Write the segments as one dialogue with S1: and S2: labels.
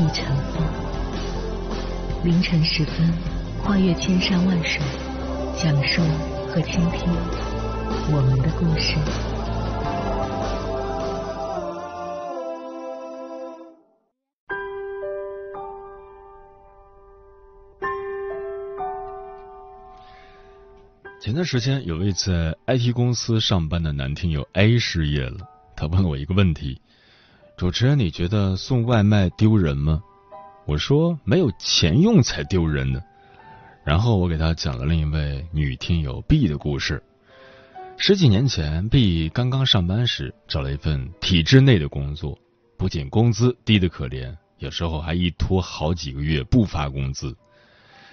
S1: 亦成风。凌晨时分，跨越千山万水，讲述和倾听我们的故事。
S2: 前段时间，有位在 IT 公司上班的男听友 A 失业了。他问了我一个问题：“主持人，你觉得送外卖丢人吗？”我说：“没有钱用才丢人呢。”然后我给他讲了另一位女听友 B 的故事。十几年前，B 刚刚上班时找了一份体制内的工作，不仅工资低得可怜，有时候还一拖好几个月不发工资。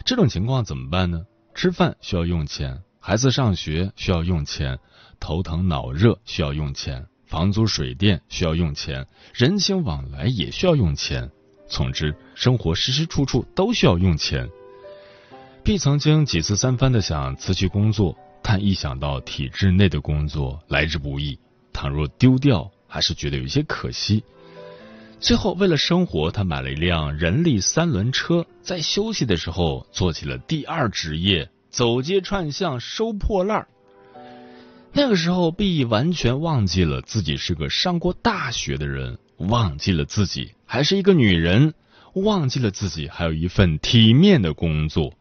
S2: 这种情况怎么办呢？吃饭需要用钱。孩子上学需要用钱，头疼脑热需要用钱，房租水电需要用钱，人情往来也需要用钱。总之，生活时时处处都需要用钱。B 曾经几次三番的想辞去工作，但一想到体制内的工作来之不易，倘若丢掉，还是觉得有些可惜。最后，为了生活，他买了一辆人力三轮车，在休息的时候做起了第二职业。走街串巷收破烂儿。那个时候，B 完全忘记了自己是个上过大学的人，忘记了自己还是一个女人，忘记了自己还有一份体面的工作。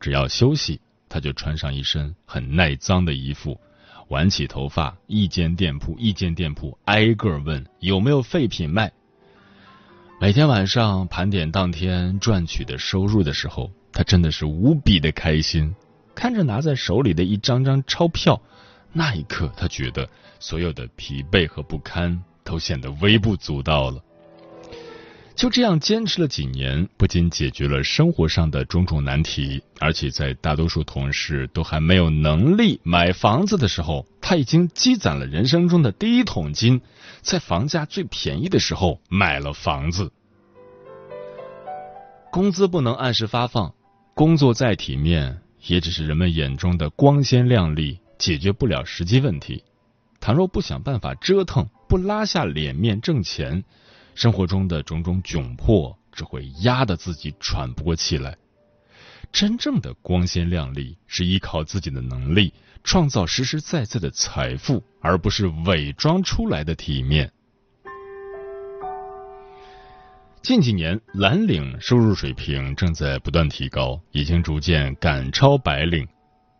S2: 只要休息，他就穿上一身很耐脏的衣服，挽起头发，一间店铺一间店铺挨个问有没有废品卖。每天晚上盘点当天赚取的收入的时候。他真的是无比的开心，看着拿在手里的一张张钞票，那一刻他觉得所有的疲惫和不堪都显得微不足道了。就这样坚持了几年，不仅解决了生活上的种种难题，而且在大多数同事都还没有能力买房子的时候，他已经积攒了人生中的第一桶金，在房价最便宜的时候买了房子。工资不能按时发放。工作再体面，也只是人们眼中的光鲜亮丽，解决不了实际问题。倘若不想办法折腾，不拉下脸面挣钱，生活中的种种窘迫只会压得自己喘不过气来。真正的光鲜亮丽，是依靠自己的能力创造实实在在的财富，而不是伪装出来的体面。近几年，蓝领收入水平正在不断提高，已经逐渐赶超白领。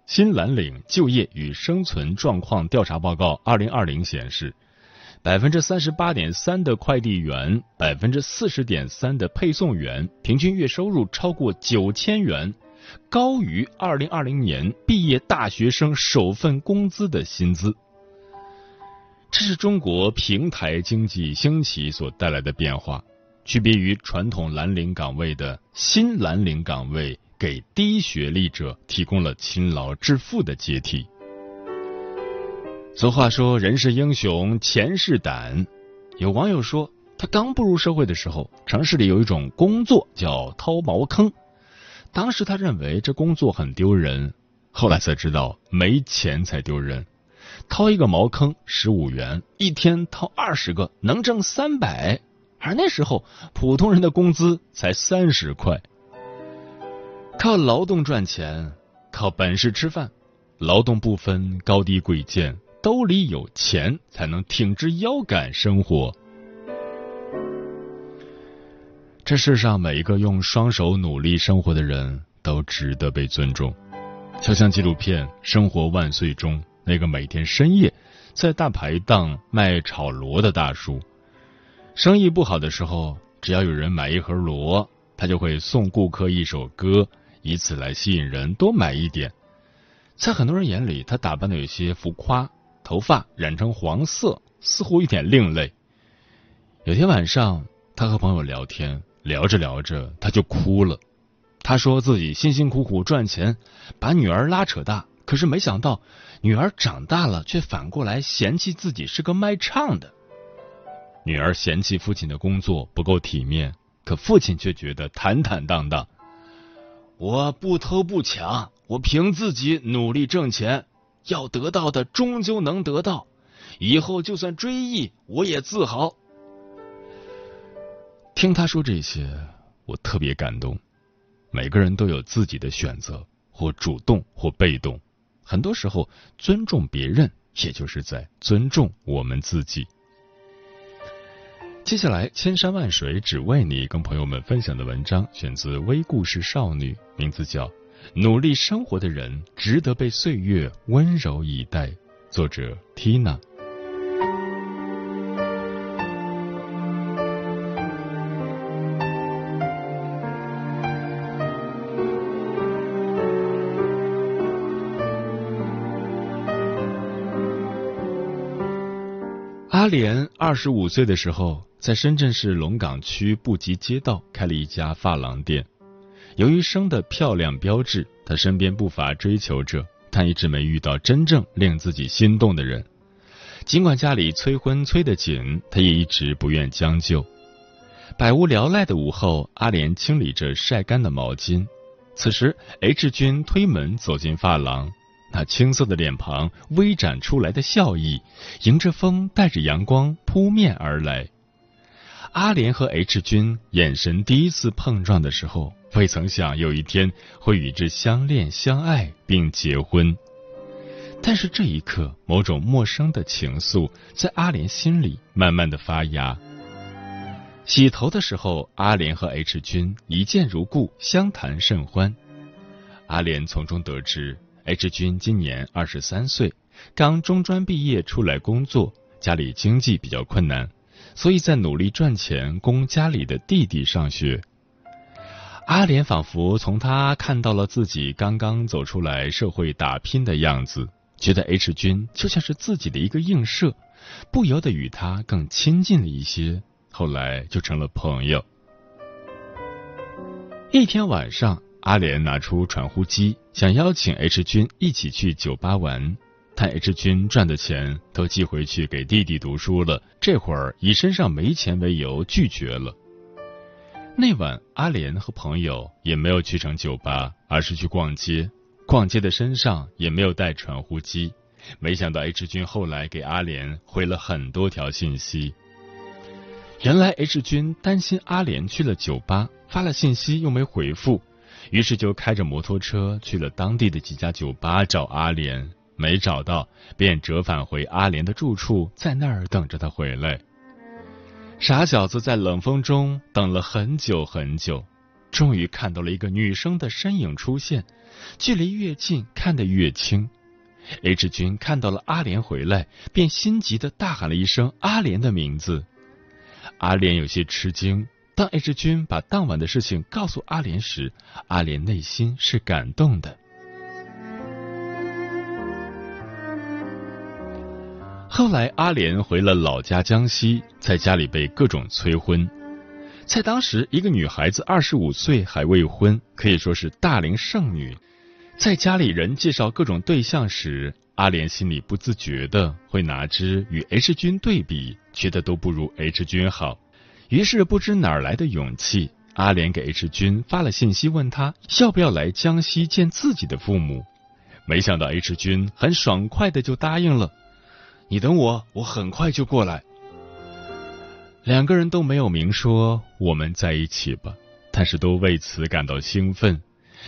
S2: 新蓝领就业与生存状况调查报告二零二零显示，百分之三十八点三的快递员，百分之四十点三的配送员，平均月收入超过九千元，高于二零二零年毕业大学生首份工资的薪资。这是中国平台经济兴起所带来的变化。区别于传统蓝领岗位的新蓝领岗位，给低学历者提供了勤劳致富的阶梯。俗话说：“人是英雄，钱是胆。”有网友说，他刚步入社会的时候，城市里有一种工作叫掏茅坑。当时他认为这工作很丢人，后来才知道没钱才丢人。掏一个茅坑十五元，一天掏二十个，能挣三百。而那时候，普通人的工资才三十块。靠劳动赚钱，靠本事吃饭，劳动不分高低贵贱，兜里有钱才能挺直腰杆生活。这世上每一个用双手努力生活的人都值得被尊重。就像纪录片《生活万岁》中那个每天深夜在大排档卖炒螺的大叔。生意不好的时候，只要有人买一盒螺，他就会送顾客一首歌，以此来吸引人多买一点。在很多人眼里，他打扮的有些浮夸，头发染成黄色，似乎有点另类。有天晚上，他和朋友聊天，聊着聊着他就哭了。他说自己辛辛苦苦赚钱，把女儿拉扯大，可是没想到女儿长大了，却反过来嫌弃自己是个卖唱的。女儿嫌弃父亲的工作不够体面，可父亲却觉得坦坦荡荡。我不偷不抢，我凭自己努力挣钱，要得到的终究能得到，以后就算追忆，我也自豪。听他说这些，我特别感动。每个人都有自己的选择，或主动或被动。很多时候，尊重别人，也就是在尊重我们自己。接下来，千山万水只为你，跟朋友们分享的文章选自微故事少女，名字叫《努力生活的人值得被岁月温柔以待》，作者 Tina。阿莲二十五岁的时候，在深圳市龙岗区布吉街道开了一家发廊店。由于生的漂亮标致，她身边不乏追求者，但一直没遇到真正令自己心动的人。尽管家里催婚催得紧，她也一直不愿将就。百无聊赖的午后，阿莲清理着晒干的毛巾。此时，H 君推门走进发廊。那青涩的脸庞，微展出来的笑意，迎着风，带着阳光扑面而来。阿莲和 H 君眼神第一次碰撞的时候，未曾想有一天会与之相恋、相爱并结婚。但是这一刻，某种陌生的情愫在阿莲心里慢慢的发芽。洗头的时候，阿莲和 H 君一见如故，相谈甚欢。阿莲从中得知。H 君今年二十三岁，刚中专毕业出来工作，家里经济比较困难，所以在努力赚钱供家里的弟弟上学。阿莲仿佛从他看到了自己刚刚走出来社会打拼的样子，觉得 H 君就像是自己的一个映射，不由得与他更亲近了一些，后来就成了朋友。一天晚上。阿莲拿出传呼机，想邀请 H 君一起去酒吧玩，但 H 君赚的钱都寄回去给弟弟读书了，这会儿以身上没钱为由拒绝了。那晚，阿莲和朋友也没有去成酒吧，而是去逛街。逛街的身上也没有带传呼机，没想到 H 君后来给阿莲回了很多条信息。原来 H 君担心阿莲去了酒吧，发了信息又没回复。于是就开着摩托车去了当地的几家酒吧找阿莲，没找到，便折返回阿莲的住处，在那儿等着他回来。傻小子在冷风中等了很久很久，终于看到了一个女生的身影出现，距离越近看得越清。H 君看到了阿莲回来，便心急的大喊了一声阿莲的名字。阿莲有些吃惊。当 H 君把当晚的事情告诉阿莲时，阿莲内心是感动的。后来，阿莲回了老家江西，在家里被各种催婚。在当时，一个女孩子二十五岁还未婚，可以说是大龄剩女。在家里人介绍各种对象时，阿莲心里不自觉的会拿之与 H 君对比，觉得都不如 H 君好。于是不知哪儿来的勇气，阿莲给 H 君发了信息，问他要不要来江西见自己的父母。没想到 H 君很爽快的就答应了。你等我，我很快就过来。两个人都没有明说我们在一起吧，但是都为此感到兴奋，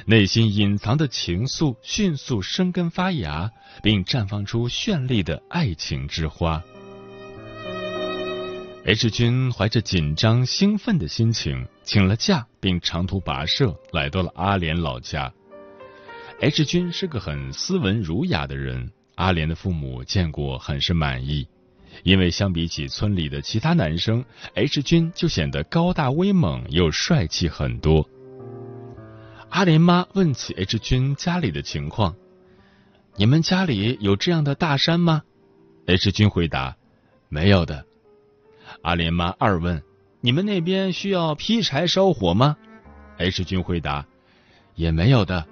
S2: 内心隐藏的情愫迅速生根发芽，并绽放出绚丽的爱情之花。H 君怀着紧张兴奋的心情请了假，并长途跋涉来到了阿莲老家。H 君是个很斯文儒雅的人，阿莲的父母见过很是满意，因为相比起村里的其他男生，H 君就显得高大威猛又帅气很多。阿莲妈问起 H 君家里的情况：“你们家里有这样的大山吗？”H 君回答：“没有的。”阿莲妈二问：“你们那边需要劈柴烧火吗？”H 君回答：“也没有的。”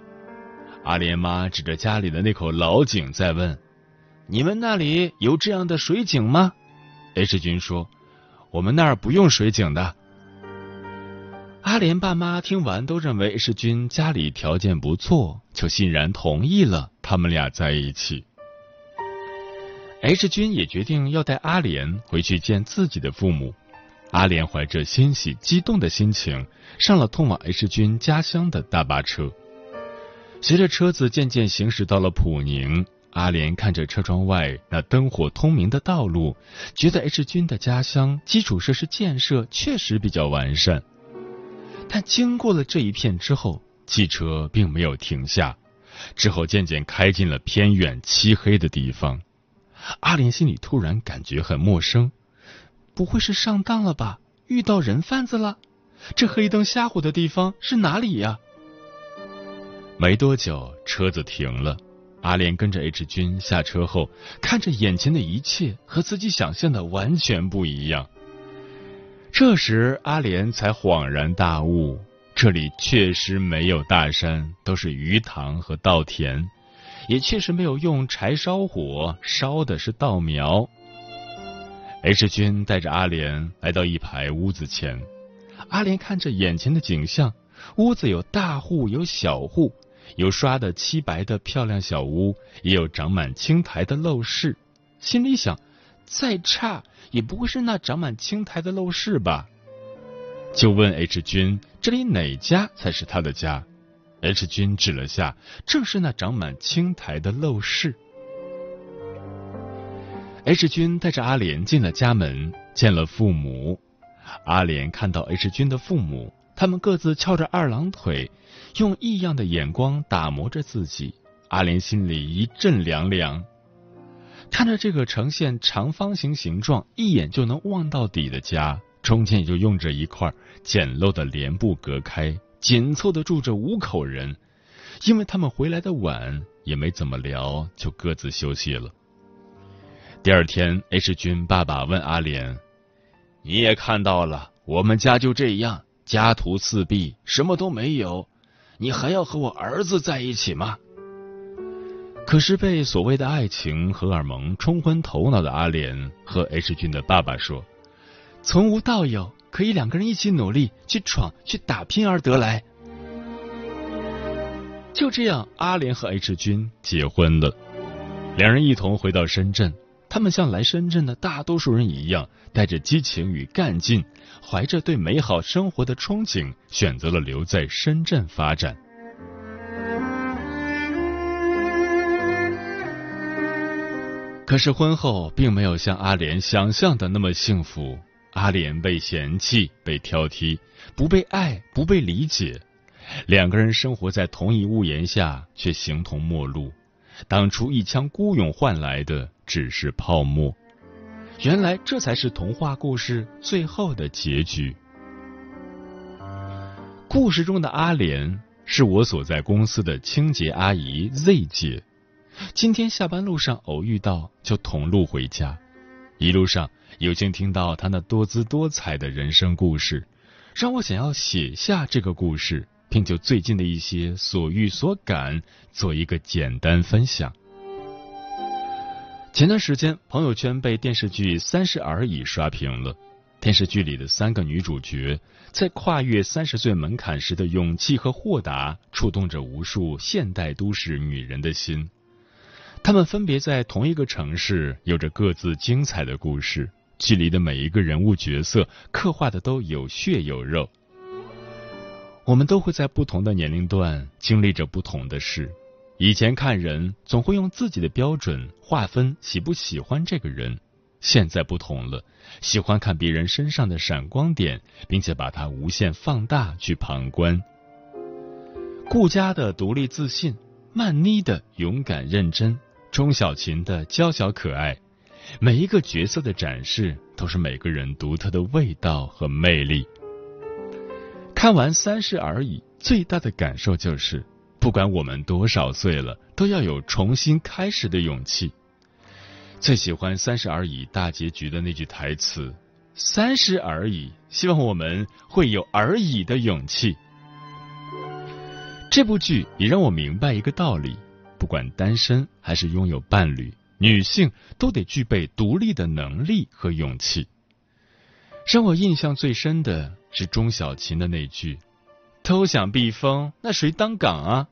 S2: 阿莲妈指着家里的那口老井在问：“你们那里有这样的水井吗？”H 君说：“我们那儿不用水井的。”阿莲爸妈听完都认为 H 君家里条件不错，就欣然同意了他们俩在一起。H 君也决定要带阿莲回去见自己的父母。阿莲怀着欣喜激动的心情上了通往 H 君家乡的大巴车。随着车子渐渐行驶到了普宁，阿莲看着车窗外那灯火通明的道路，觉得 H 君的家乡基础设施建设确实比较完善。但经过了这一片之后，汽车并没有停下，之后渐渐开进了偏远漆黑的地方。阿莲心里突然感觉很陌生，不会是上当了吧？遇到人贩子了？这黑灯瞎火的地方是哪里呀？没多久，车子停了，阿莲跟着 H 君下车后，看着眼前的一切和自己想象的完全不一样。这时，阿莲才恍然大悟，这里确实没有大山，都是鱼塘和稻田，也确实没有用柴烧火，烧的是稻苗。H 君带着阿莲来到一排屋子前，阿莲看着眼前的景象，屋子有大户有小户，有刷的漆白的漂亮小屋，也有长满青苔的陋室，心里想。再差也不会是那长满青苔的陋室吧？就问 H 君，这里哪家才是他的家？H 君指了下，正是那长满青苔的陋室。H 君带着阿莲进了家门，见了父母。阿莲看到 H 君的父母，他们各自翘着二郎腿，用异样的眼光打磨着自己。阿莲心里一阵凉凉。看着这个呈现长方形形状、一眼就能望到底的家，中间也就用着一块简陋的帘布隔开，紧凑的住着五口人。因为他们回来的晚，也没怎么聊，就各自休息了。第二天，H 君爸爸问阿莲：“你也看到了，我们家就这样，家徒四壁，什么都没有，你还要和我儿子在一起吗？”可是被所谓的爱情荷尔蒙冲昏头脑的阿莲和 H 君的爸爸说：“从无到有，可以两个人一起努力去闯去打拼而得来。”就这样，阿莲和 H 君结婚了。两人一同回到深圳，他们像来深圳的大多数人一样，带着激情与干劲，怀着对美好生活的憧憬，选择了留在深圳发展。可是婚后并没有像阿莲想象的那么幸福。阿莲被嫌弃、被挑剔，不被爱、不被理解，两个人生活在同一屋檐下，却形同陌路。当初一腔孤勇换来的只是泡沫。原来这才是童话故事最后的结局。故事中的阿莲是我所在公司的清洁阿姨 Z 姐。今天下班路上偶遇到，就同路回家。一路上有幸听到她那多姿多彩的人生故事，让我想要写下这个故事，并就最近的一些所遇所感做一个简单分享。前段时间，朋友圈被电视剧《三十而已》刷屏了。电视剧里的三个女主角，在跨越三十岁门槛时的勇气和豁达，触动着无数现代都市女人的心。他们分别在同一个城市，有着各自精彩的故事。剧里的每一个人物角色刻画的都有血有肉。我们都会在不同的年龄段经历着不同的事。以前看人总会用自己的标准划分喜不喜欢这个人，现在不同了，喜欢看别人身上的闪光点，并且把它无限放大去旁观。顾家的独立自信，曼妮的勇敢认真。钟小琴的娇小可爱，每一个角色的展示都是每个人独特的味道和魅力。看完《三十而已》，最大的感受就是，不管我们多少岁了，都要有重新开始的勇气。最喜欢《三十而已》大结局的那句台词：“三十而已，希望我们会有而已的勇气。这部剧也让我明白一个道理：不管单身还是拥有伴侣，女性都得具备独立的能力和勇气。让我印象最深的是钟小琴的那句：“都想避风，那谁当岗啊？”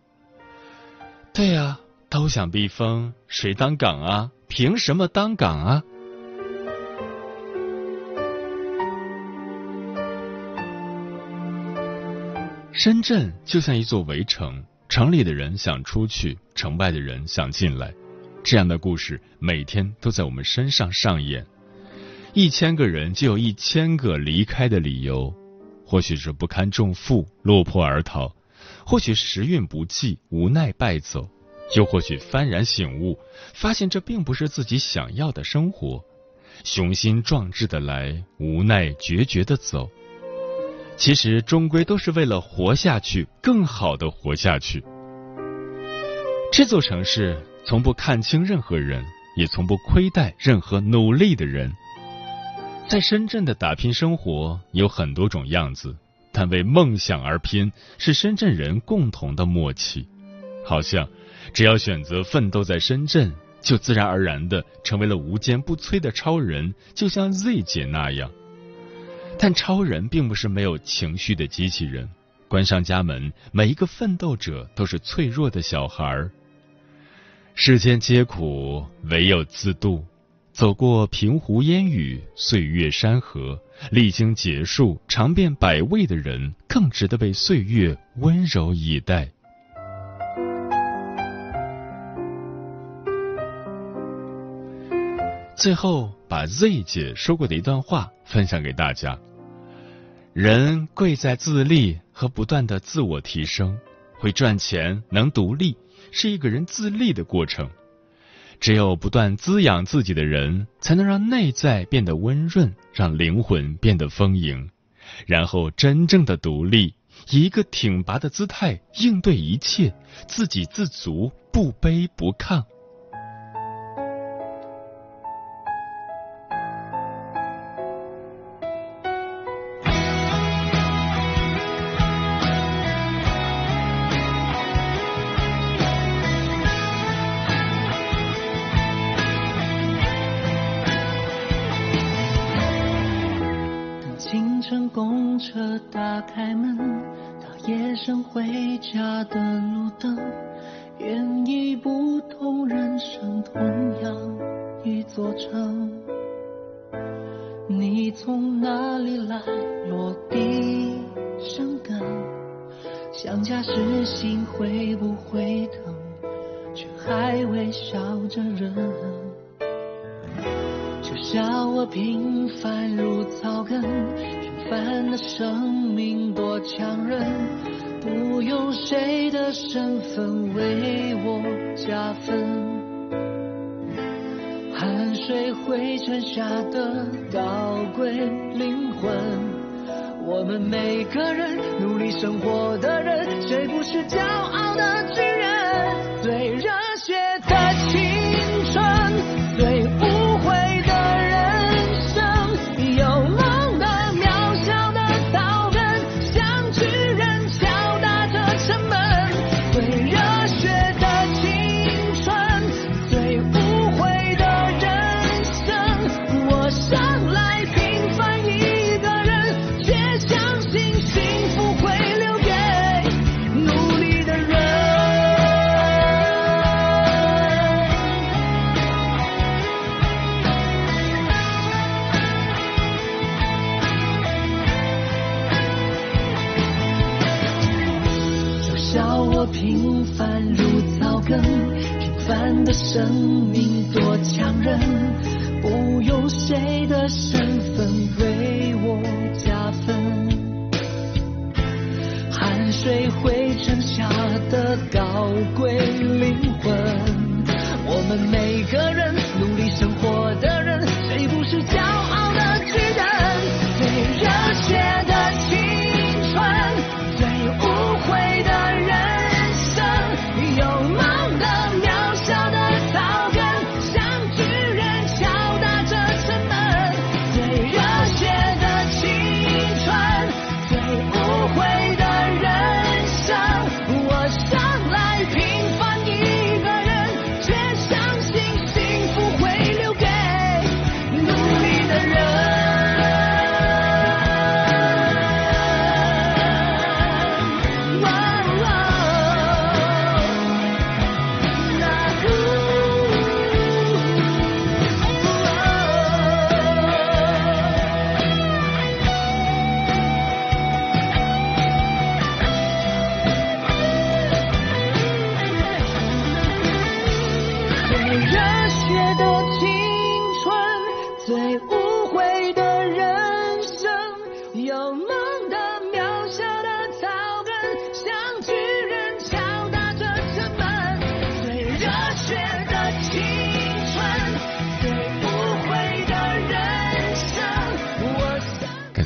S2: 对呀，都想避风，谁当岗啊？凭什么当岗啊？深圳就像一座围城，城里的人想出去，城外的人想进来，这样的故事每天都在我们身上上演。一千个人就有一千个离开的理由，或许是不堪重负，落魄而逃；或许时运不济，无奈败走；又或许幡然醒悟，发现这并不是自己想要的生活，雄心壮志的来，无奈决绝的走。其实终归都是为了活下去，更好的活下去。这座城市从不看清任何人，也从不亏待任何努力的人。在深圳的打拼生活有很多种样子，但为梦想而拼是深圳人共同的默契。好像只要选择奋斗在深圳，就自然而然的成为了无坚不摧的超人，就像 Z 姐那样。但超人并不是没有情绪的机器人。关上家门，每一个奋斗者都是脆弱的小孩儿。世间皆苦，唯有自渡。走过平湖烟雨，岁月山河，历经劫数，尝遍百味的人，更值得被岁月温柔以待。最后，把 Z 姐说过的一段话分享给大家：人贵在自立和不断的自我提升，会赚钱、能独立，是一个人自立的过程。只有不断滋养自己的人，才能让内在变得温润，让灵魂变得丰盈，然后真正的独立，以一个挺拔的姿态应对一切，自给自足，不卑不亢。
S3: 同样一座城。你从哪里来，落地生根，想家时心会不会疼，却还微笑着忍。就像我平凡如草根。平凡的生命多强韧，不用谁的身份为我加分。汗水灰尘下的高贵灵魂，我们每个人努力生活的人，谁不是骄傲的巨人？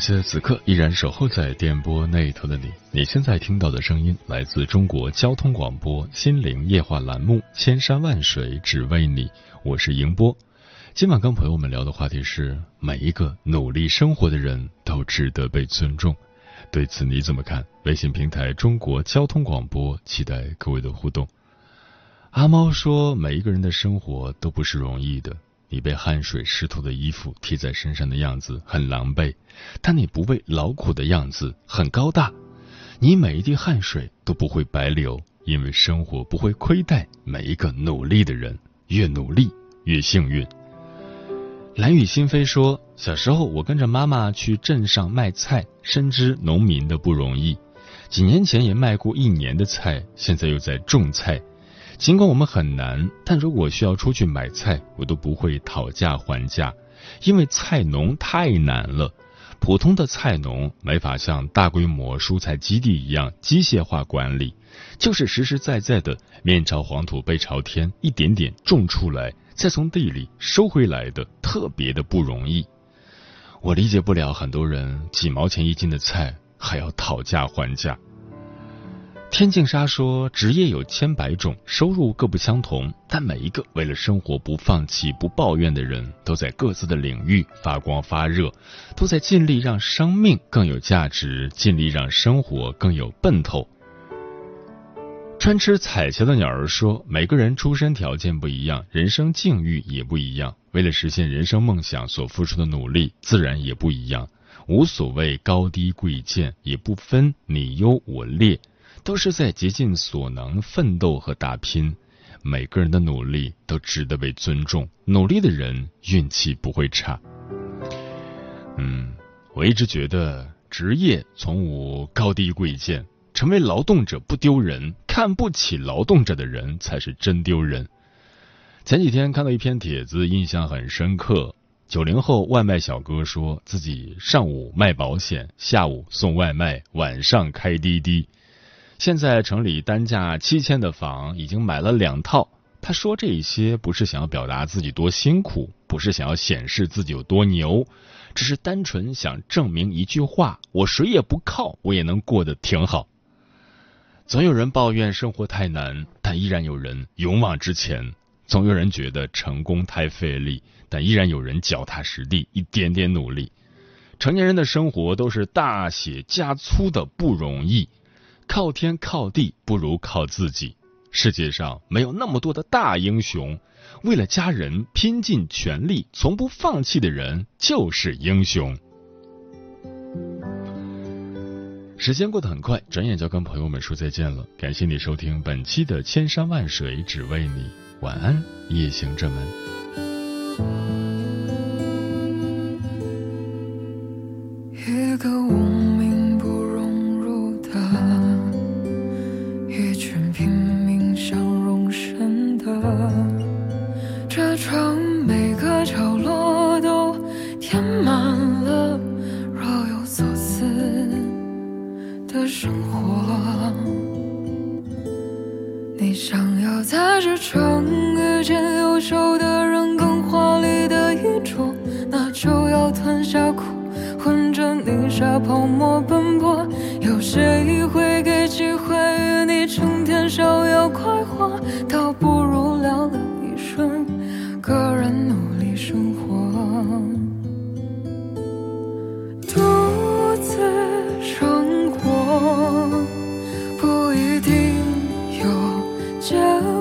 S2: 谢此刻依然守候在电波那头的你。你现在听到的声音来自中国交通广播《心灵夜话》栏目《千山万水只为你》，我是迎波。今晚跟朋友们聊的话题是：每一个努力生活的人都值得被尊重。对此你怎么看？微信平台中国交通广播，期待各位的互动。阿猫说：“每一个人的生活都不是容易的。你被汗水湿透的衣服贴在身上的样子很狼狈，但你不畏劳苦的样子很高大。你每一滴汗水都不会白流，因为生活不会亏待每一个努力的人。越努力，越幸运。”蓝雨心飞说：“小时候，我跟着妈妈去镇上卖菜，深知农民的不容易。几年前也卖过一年的菜，现在又在种菜。尽管我们很难，但如果需要出去买菜，我都不会讨价还价，因为菜农太难了。普通的菜农没法像大规模蔬菜基地一样机械化管理，就是实实在在的面朝黄土背朝天，一点点种出来。”再从地里收回来的，特别的不容易。我理解不了很多人几毛钱一斤的菜还要讨价还价。天净沙说，职业有千百种，收入各不相同，但每一个为了生活不放弃、不抱怨的人，都在各自的领域发光发热，都在尽力让生命更有价值，尽力让生活更有奔头。专吃彩霞的鸟儿说：“每个人出身条件不一样，人生境遇也不一样。为了实现人生梦想所付出的努力，自然也不一样。无所谓高低贵贱，也不分你优我劣，都是在竭尽所能奋斗和打拼。每个人的努力都值得被尊重，努力的人运气不会差。”嗯，我一直觉得职业从无高低贵贱。成为劳动者不丢人，看不起劳动者的人才是真丢人。前几天看到一篇帖子，印象很深刻。九零后外卖小哥说自己上午卖保险，下午送外卖，晚上开滴滴。现在城里单价七千的房已经买了两套。他说这一些不是想要表达自己多辛苦，不是想要显示自己有多牛，只是单纯想证明一句话：我谁也不靠，我也能过得挺好。总有人抱怨生活太难，但依然有人勇往直前；总有人觉得成功太费力，但依然有人脚踏实地，一点点努力。成年人的生活都是大写加粗的不容易，靠天靠地不如靠自己。世界上没有那么多的大英雄，为了家人拼尽全力、从不放弃的人就是英雄。时间过得很快，转眼就要跟朋友们说再见了。感谢你收听本期的《千山万水只为你》，晚安，夜行者们。
S4: 结果，无